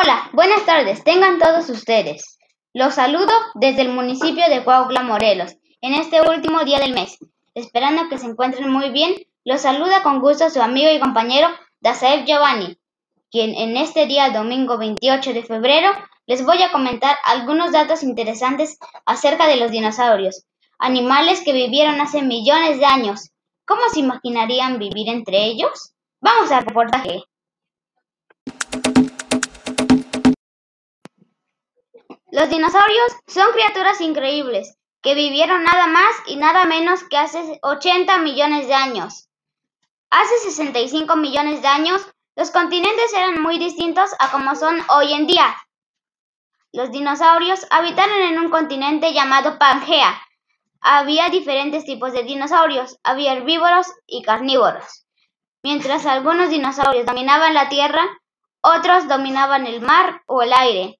Hola, buenas tardes, tengan todos ustedes. Los saludo desde el municipio de Cuautla, Morelos, en este último día del mes. Esperando que se encuentren muy bien, los saluda con gusto su amigo y compañero Dazaev Giovanni, quien en este día domingo 28 de febrero les voy a comentar algunos datos interesantes acerca de los dinosaurios, animales que vivieron hace millones de años. ¿Cómo se imaginarían vivir entre ellos? Vamos al reportaje. Los dinosaurios son criaturas increíbles que vivieron nada más y nada menos que hace 80 millones de años. Hace 65 millones de años, los continentes eran muy distintos a como son hoy en día. Los dinosaurios habitaron en un continente llamado Pangea. Había diferentes tipos de dinosaurios, había herbívoros y carnívoros. Mientras algunos dinosaurios dominaban la tierra, otros dominaban el mar o el aire.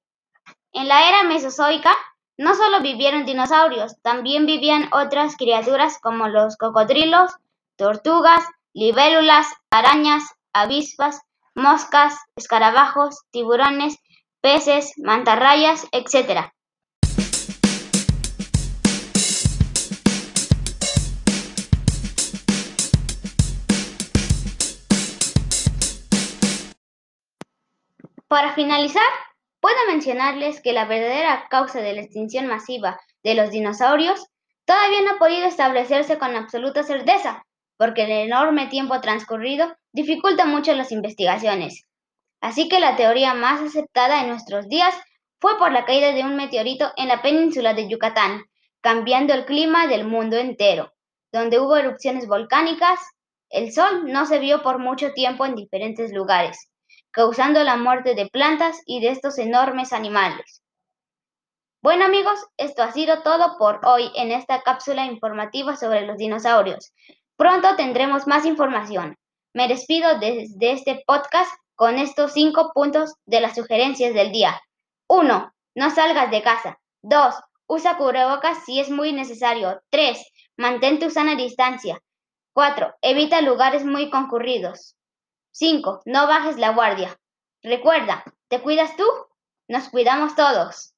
En la era mesozoica no solo vivieron dinosaurios, también vivían otras criaturas como los cocodrilos, tortugas, libélulas, arañas, avispas, moscas, escarabajos, tiburones, peces, mantarrayas, etc. Para finalizar, Puedo mencionarles que la verdadera causa de la extinción masiva de los dinosaurios todavía no ha podido establecerse con absoluta certeza, porque el enorme tiempo transcurrido dificulta mucho las investigaciones. Así que la teoría más aceptada en nuestros días fue por la caída de un meteorito en la península de Yucatán, cambiando el clima del mundo entero, donde hubo erupciones volcánicas, el sol no se vio por mucho tiempo en diferentes lugares, causando la muerte de plantas y de estos enormes animales. Bueno amigos, esto ha sido todo por hoy en esta cápsula informativa sobre los dinosaurios. Pronto tendremos más información. Me despido desde este podcast con estos cinco puntos de las sugerencias del día. 1. No salgas de casa. 2. Usa cubrebocas si es muy necesario. 3. Mantén tu sana distancia. 4. Evita lugares muy concurridos. 5. No bajes la guardia. Recuerda, ¿te cuidas tú? Nos cuidamos todos.